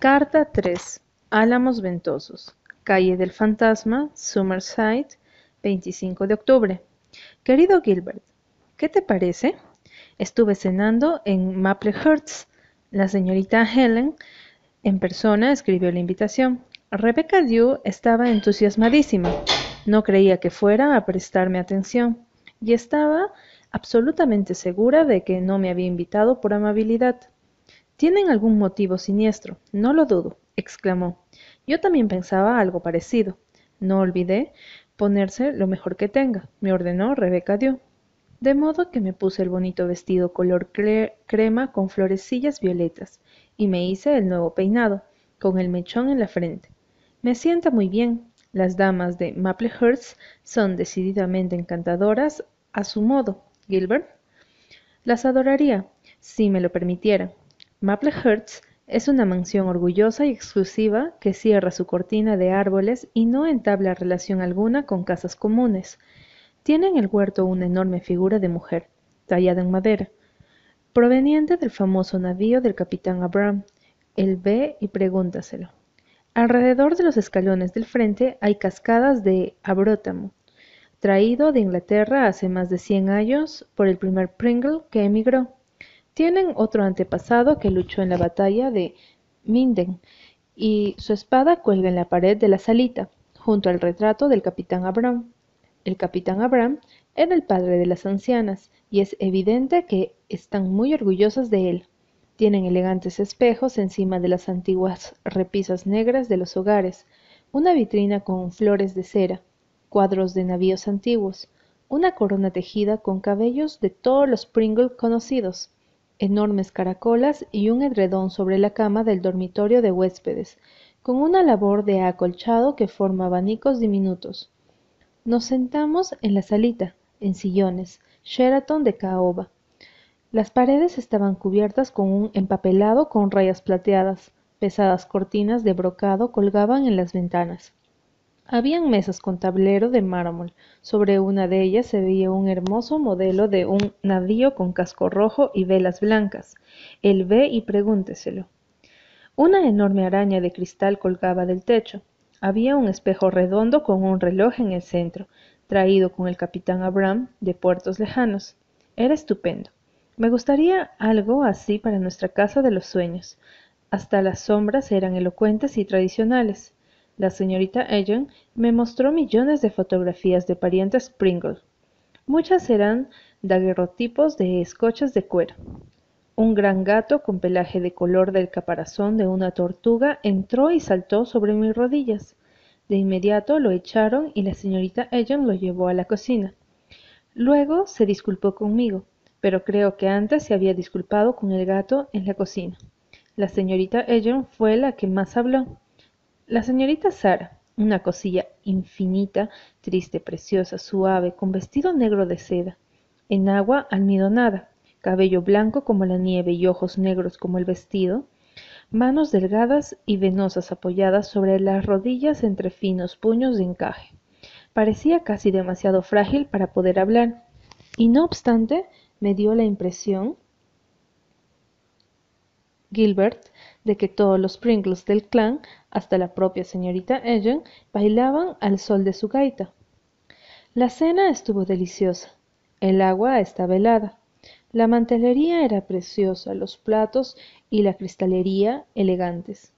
Carta 3. Álamos Ventosos. Calle del Fantasma, Summerside, 25 de octubre. Querido Gilbert, ¿qué te parece? Estuve cenando en Maplehurst. La señorita Helen en persona escribió la invitación. Rebecca Dew estaba entusiasmadísima. No creía que fuera a prestarme atención y estaba absolutamente segura de que no me había invitado por amabilidad. Tienen algún motivo siniestro, no lo dudo, exclamó. Yo también pensaba algo parecido. No olvidé ponerse lo mejor que tenga, me ordenó Rebeca dio. De modo que me puse el bonito vestido color crema con florecillas violetas y me hice el nuevo peinado, con el mechón en la frente. Me sienta muy bien. Las damas de Maplehurst son decididamente encantadoras a su modo. Gilbert. Las adoraría, si me lo permitieran. Maplehurst es una mansión orgullosa y exclusiva que cierra su cortina de árboles y no entabla relación alguna con casas comunes. Tiene en el huerto una enorme figura de mujer, tallada en madera, proveniente del famoso navío del capitán Abraham. Él ve y pregúntaselo. Alrededor de los escalones del frente hay cascadas de abrótamo, traído de Inglaterra hace más de cien años por el primer Pringle que emigró. Tienen otro antepasado que luchó en la batalla de Minden, y su espada cuelga en la pared de la salita, junto al retrato del capitán Abraham. El capitán Abraham era el padre de las ancianas, y es evidente que están muy orgullosas de él. Tienen elegantes espejos encima de las antiguas repisas negras de los hogares, una vitrina con flores de cera, cuadros de navíos antiguos, una corona tejida con cabellos de todos los Pringle conocidos, enormes caracolas y un edredón sobre la cama del dormitorio de huéspedes, con una labor de acolchado que forma abanicos diminutos. Nos sentamos en la salita, en sillones, Sheraton de caoba. Las paredes estaban cubiertas con un empapelado con rayas plateadas, pesadas cortinas de brocado colgaban en las ventanas. Habían mesas con tablero de mármol. Sobre una de ellas se veía un hermoso modelo de un navío con casco rojo y velas blancas. Él ve y pregúnteselo. Una enorme araña de cristal colgaba del techo. Había un espejo redondo con un reloj en el centro, traído con el capitán Abraham de puertos lejanos. Era estupendo. Me gustaría algo así para nuestra casa de los sueños. Hasta las sombras eran elocuentes y tradicionales. La señorita Ellen me mostró millones de fotografías de parientes Pringle. Muchas eran daguerrotipos de escochas de cuero. Un gran gato con pelaje de color del caparazón de una tortuga entró y saltó sobre mis rodillas. De inmediato lo echaron y la señorita Ellen lo llevó a la cocina. Luego se disculpó conmigo, pero creo que antes se había disculpado con el gato en la cocina. La señorita Ellen fue la que más habló. La señorita Sara, una cosilla infinita, triste, preciosa, suave, con vestido negro de seda, en agua almidonada, cabello blanco como la nieve y ojos negros como el vestido, manos delgadas y venosas apoyadas sobre las rodillas entre finos puños de encaje. Parecía casi demasiado frágil para poder hablar, y no obstante me dio la impresión Gilbert de que todos los Pringles del clan, hasta la propia señorita Ellen, bailaban al sol de su gaita. La cena estuvo deliciosa. El agua estaba helada. La mantelería era preciosa, los platos y la cristalería elegantes.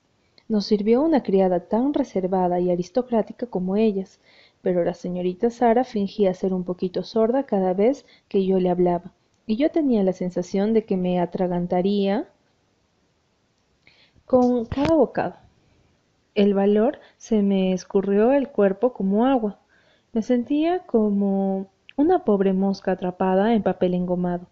Nos sirvió una criada tan reservada y aristocrática como ellas, pero la señorita Sara fingía ser un poquito sorda cada vez que yo le hablaba, y yo tenía la sensación de que me atragantaría con cada bocado. El valor se me escurrió el cuerpo como agua. Me sentía como una pobre mosca atrapada en papel engomado.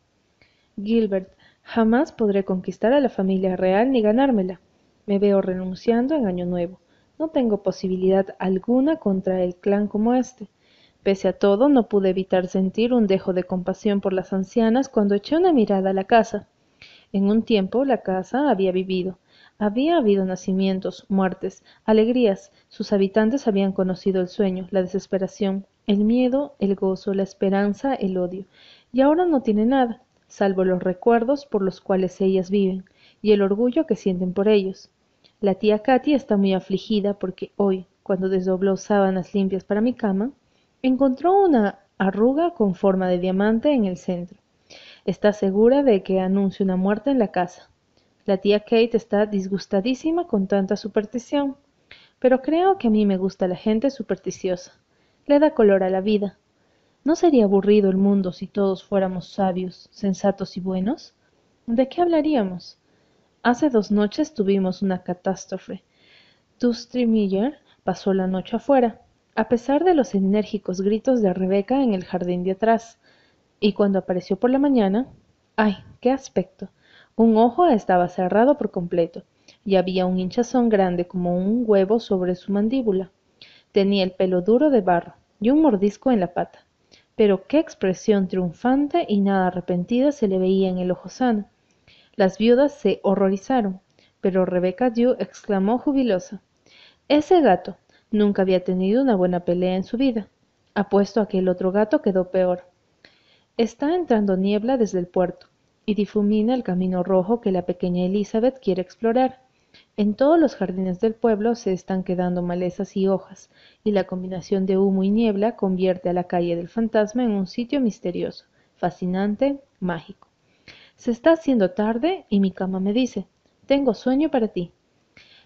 Gilbert, jamás podré conquistar a la familia real ni ganármela. Me veo renunciando en Año Nuevo. No tengo posibilidad alguna contra el clan como este. Pese a todo, no pude evitar sentir un dejo de compasión por las ancianas cuando eché una mirada a la casa. En un tiempo la casa había vivido, había habido nacimientos, muertes, alegrías, sus habitantes habían conocido el sueño, la desesperación, el miedo, el gozo, la esperanza, el odio, y ahora no tiene nada, salvo los recuerdos por los cuales ellas viven, y el orgullo que sienten por ellos. La tía Katy está muy afligida porque hoy, cuando desdobló sábanas limpias para mi cama, encontró una arruga con forma de diamante en el centro. Está segura de que anuncia una muerte en la casa. La tía Kate está disgustadísima con tanta superstición, pero creo que a mí me gusta la gente supersticiosa. Le da color a la vida. ¿No sería aburrido el mundo si todos fuéramos sabios, sensatos y buenos? ¿De qué hablaríamos? Hace dos noches tuvimos una catástrofe. Dusty Miller pasó la noche afuera, a pesar de los enérgicos gritos de Rebeca en el jardín de atrás, y cuando apareció por la mañana, ¡ay, qué aspecto! Un ojo estaba cerrado por completo, y había un hinchazón grande como un huevo sobre su mandíbula. Tenía el pelo duro de barro y un mordisco en la pata. Pero qué expresión triunfante y nada arrepentida se le veía en el ojo sano. Las viudas se horrorizaron, pero Rebecca Dew exclamó jubilosa: Ese gato nunca había tenido una buena pelea en su vida. Apuesto a que el otro gato quedó peor. Está entrando niebla desde el puerto y difumina el camino rojo que la pequeña Elizabeth quiere explorar. En todos los jardines del pueblo se están quedando malezas y hojas, y la combinación de humo y niebla convierte a la calle del fantasma en un sitio misterioso, fascinante, mágico. Se está haciendo tarde y mi cama me dice, tengo sueño para ti.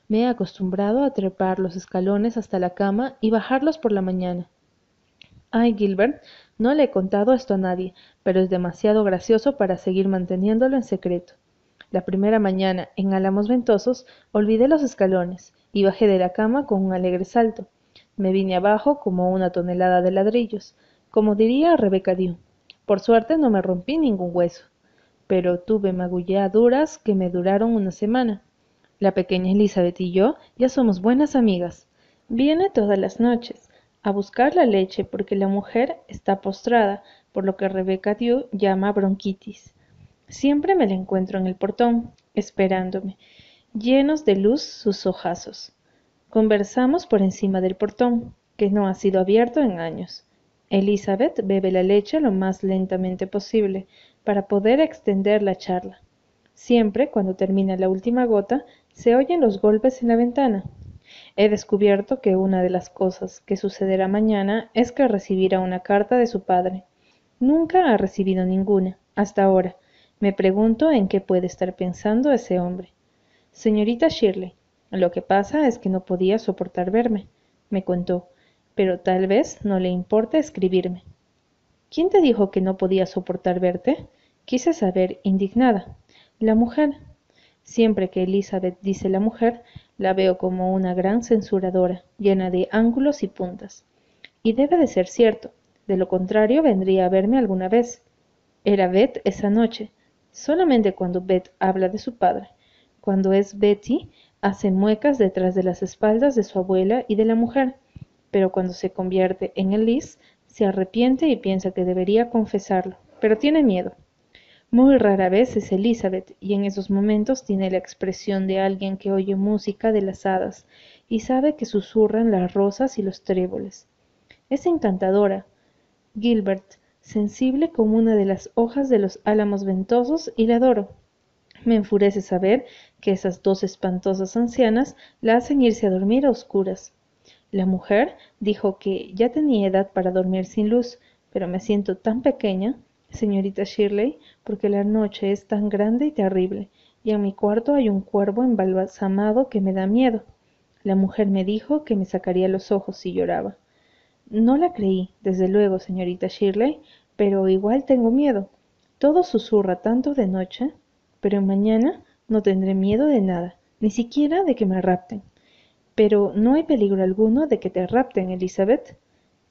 Me he acostumbrado a trepar los escalones hasta la cama y bajarlos por la mañana. Ay, Gilbert, no le he contado esto a nadie, pero es demasiado gracioso para seguir manteniéndolo en secreto. La primera mañana, en Álamos Ventosos, olvidé los escalones y bajé de la cama con un alegre salto. Me vine abajo como una tonelada de ladrillos, como diría Rebeca Dew. Por suerte no me rompí ningún hueso, pero tuve magulladuras que me duraron una semana. La pequeña Elizabeth y yo ya somos buenas amigas. Viene todas las noches, a buscar la leche porque la mujer está postrada, por lo que Rebeca Dew llama bronquitis. Siempre me la encuentro en el portón, esperándome, llenos de luz sus ojazos. Conversamos por encima del portón, que no ha sido abierto en años. Elizabeth bebe la leche lo más lentamente posible para poder extender la charla. Siempre, cuando termina la última gota, se oyen los golpes en la ventana, He descubierto que una de las cosas que sucederá mañana es que recibirá una carta de su padre. Nunca ha recibido ninguna, hasta ahora. Me pregunto en qué puede estar pensando ese hombre. Señorita Shirley, lo que pasa es que no podía soportar verme, me contó, pero tal vez no le importa escribirme. ¿Quién te dijo que no podía soportar verte? Quise saber, indignada. La mujer. Siempre que Elizabeth dice la mujer, la veo como una gran censuradora, llena de ángulos y puntas. Y debe de ser cierto, de lo contrario vendría a verme alguna vez. Era Beth esa noche, solamente cuando Beth habla de su padre. Cuando es Betty, hace muecas detrás de las espaldas de su abuela y de la mujer, pero cuando se convierte en Elise, se arrepiente y piensa que debería confesarlo, pero tiene miedo. Muy rara vez es Elizabeth, y en esos momentos tiene la expresión de alguien que oye música de las hadas y sabe que susurran las rosas y los tréboles. Es encantadora. Gilbert, sensible como una de las hojas de los álamos ventosos, y la adoro. Me enfurece saber que esas dos espantosas ancianas la hacen irse a dormir a oscuras. La mujer dijo que ya tenía edad para dormir sin luz, pero me siento tan pequeña señorita Shirley, porque la noche es tan grande y terrible, y en mi cuarto hay un cuervo embalsamado que me da miedo. La mujer me dijo que me sacaría los ojos si lloraba. No la creí, desde luego, señorita Shirley, pero igual tengo miedo. Todo susurra tanto de noche, pero mañana no tendré miedo de nada, ni siquiera de que me rapten. Pero no hay peligro alguno de que te rapten, Elizabeth.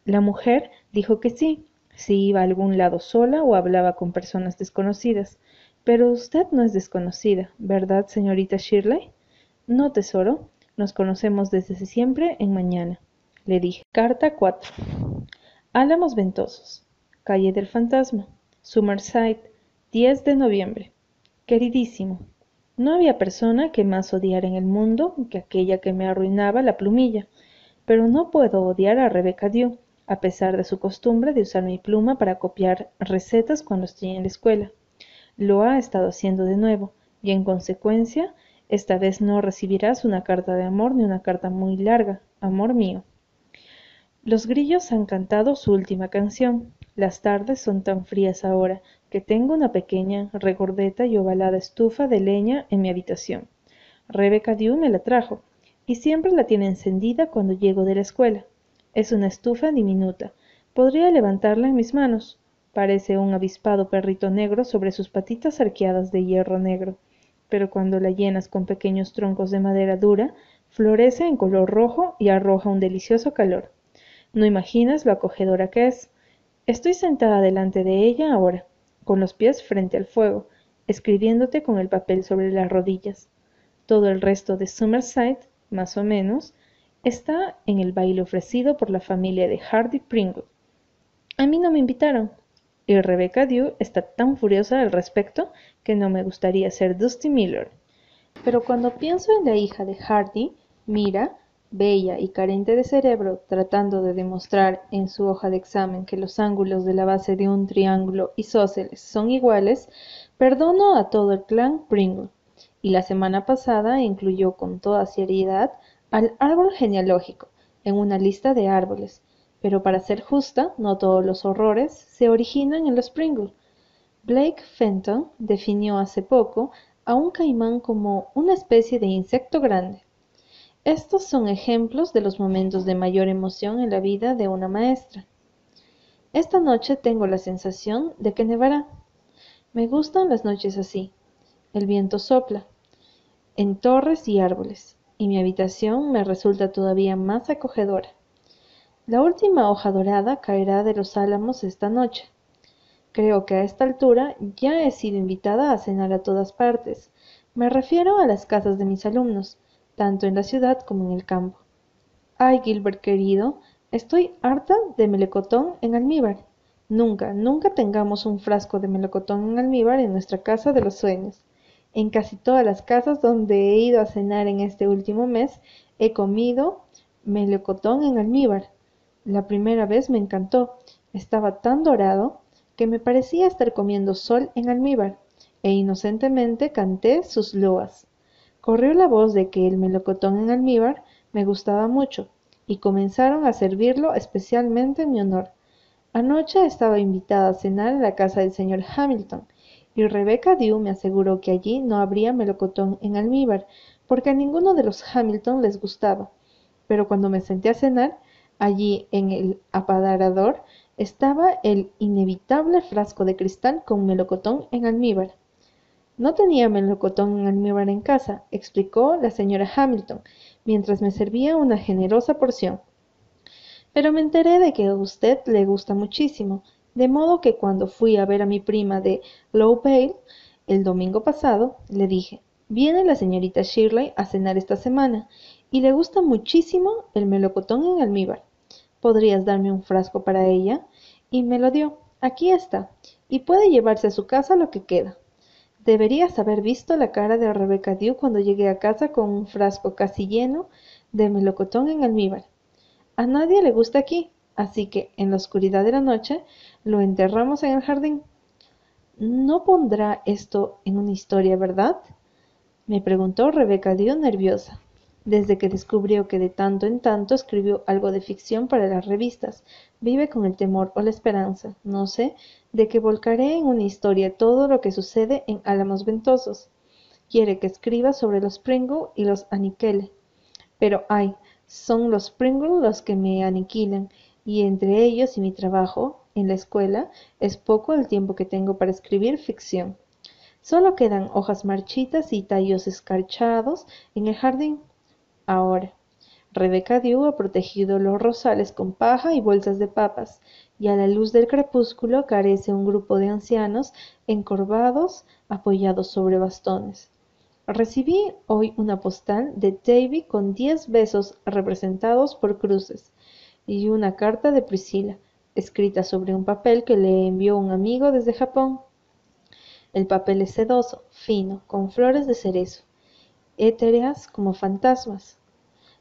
La mujer dijo que sí, si iba a algún lado sola o hablaba con personas desconocidas. Pero usted no es desconocida, ¿verdad, señorita Shirley? No, tesoro. Nos conocemos desde siempre en mañana. Le dije. Carta 4. Álamos Ventosos. Calle del Fantasma. Summerside. 10 de noviembre. Queridísimo. No había persona que más odiara en el mundo que aquella que me arruinaba la plumilla. Pero no puedo odiar a Rebecca Dew a pesar de su costumbre de usar mi pluma para copiar recetas cuando estoy en la escuela. Lo ha estado haciendo de nuevo, y en consecuencia Esta vez no recibirás una carta de amor ni una carta muy larga, amor mío. Los grillos han cantado su última canción. Las tardes son tan frías ahora que tengo una pequeña, regordeta y ovalada estufa de leña en mi habitación. Rebecca Dew me la trajo, y siempre la tiene encendida cuando llego de la escuela. Es una estufa diminuta. Podría levantarla en mis manos. Parece un avispado perrito negro sobre sus patitas arqueadas de hierro negro, pero cuando la llenas con pequeños troncos de madera dura, florece en color rojo y arroja un delicioso calor. No imaginas lo acogedora que es. Estoy sentada delante de ella ahora, con los pies frente al fuego, escribiéndote con el papel sobre las rodillas. Todo el resto de Summerside, más o menos, está en el baile ofrecido por la familia de Hardy Pringle. A mí no me invitaron, y Rebecca Dew está tan furiosa al respecto que no me gustaría ser Dusty Miller. Pero cuando pienso en la hija de Hardy, Mira, bella y carente de cerebro, tratando de demostrar en su hoja de examen que los ángulos de la base de un triángulo isósceles son iguales, perdono a todo el clan Pringle. Y la semana pasada incluyó con toda seriedad al árbol genealógico en una lista de árboles, pero para ser justa, no todos los horrores se originan en los Pringle. Blake Fenton definió hace poco a un caimán como una especie de insecto grande. Estos son ejemplos de los momentos de mayor emoción en la vida de una maestra. Esta noche tengo la sensación de que nevará. Me gustan las noches así. El viento sopla en torres y árboles, y mi habitación me resulta todavía más acogedora. La última hoja dorada caerá de los álamos esta noche. Creo que a esta altura ya he sido invitada a cenar a todas partes. Me refiero a las casas de mis alumnos, tanto en la ciudad como en el campo. Ay, Gilbert querido, estoy harta de melocotón en almíbar. Nunca, nunca tengamos un frasco de melocotón en almíbar en nuestra casa de los sueños. En casi todas las casas donde he ido a cenar en este último mes, he comido melocotón en almíbar. La primera vez me encantó. Estaba tan dorado que me parecía estar comiendo sol en almíbar, e inocentemente canté sus loas. Corrió la voz de que el melocotón en almíbar me gustaba mucho, y comenzaron a servirlo especialmente en mi honor. Anoche estaba invitada a cenar en la casa del señor Hamilton, y Rebecca Dew me aseguró que allí no habría melocotón en almíbar, porque a ninguno de los Hamilton les gustaba. Pero cuando me senté a cenar, Allí en el apadarador estaba el inevitable frasco de cristal con melocotón en almíbar. No tenía melocotón en almíbar en casa, explicó la señora Hamilton, mientras me servía una generosa porción. Pero me enteré de que a usted le gusta muchísimo, de modo que cuando fui a ver a mi prima de Low Pale el domingo pasado, le dije, viene la señorita Shirley a cenar esta semana y le gusta muchísimo el melocotón en almíbar. Podrías darme un frasco para ella y me lo dio. Aquí está y puede llevarse a su casa lo que queda. Deberías haber visto la cara de Rebecca Dew cuando llegué a casa con un frasco casi lleno de melocotón en almíbar. A nadie le gusta aquí así que en la oscuridad de la noche lo enterramos en el jardín no pondrá esto en una historia verdad me preguntó Rebecca Dew nerviosa desde que descubrió que de tanto en tanto escribió algo de ficción para las revistas, vive con el temor o la esperanza, no sé, de que volcaré en una historia todo lo que sucede en Álamos Ventosos. Quiere que escriba sobre los Pringle y los aniquile. Pero ay, son los Pringle los que me aniquilan, y entre ellos y mi trabajo en la escuela es poco el tiempo que tengo para escribir ficción. Solo quedan hojas marchitas y tallos escarchados en el jardín ahora. Rebeca Dew ha protegido los rosales con paja y bolsas de papas, y a la luz del crepúsculo carece un grupo de ancianos encorvados apoyados sobre bastones. Recibí hoy una postal de Davy con diez besos representados por cruces y una carta de Priscila, escrita sobre un papel que le envió un amigo desde Japón. El papel es sedoso, fino, con flores de cerezo, étereas como fantasmas.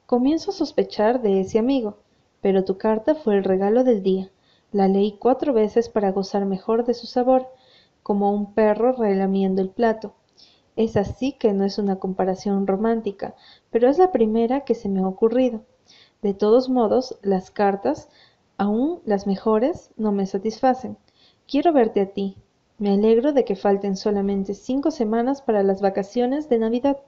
Comienzo a sospechar de ese amigo, pero tu carta fue el regalo del día. La leí cuatro veces para gozar mejor de su sabor, como un perro relamiendo el plato. Esa sí que no es una comparación romántica, pero es la primera que se me ha ocurrido. De todos modos, las cartas, aún las mejores, no me satisfacen. Quiero verte a ti. Me alegro de que falten solamente cinco semanas para las vacaciones de Navidad.